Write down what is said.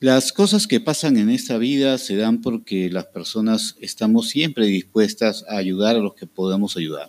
Las cosas que pasan en esta vida se dan porque las personas estamos siempre dispuestas a ayudar a los que podamos ayudar.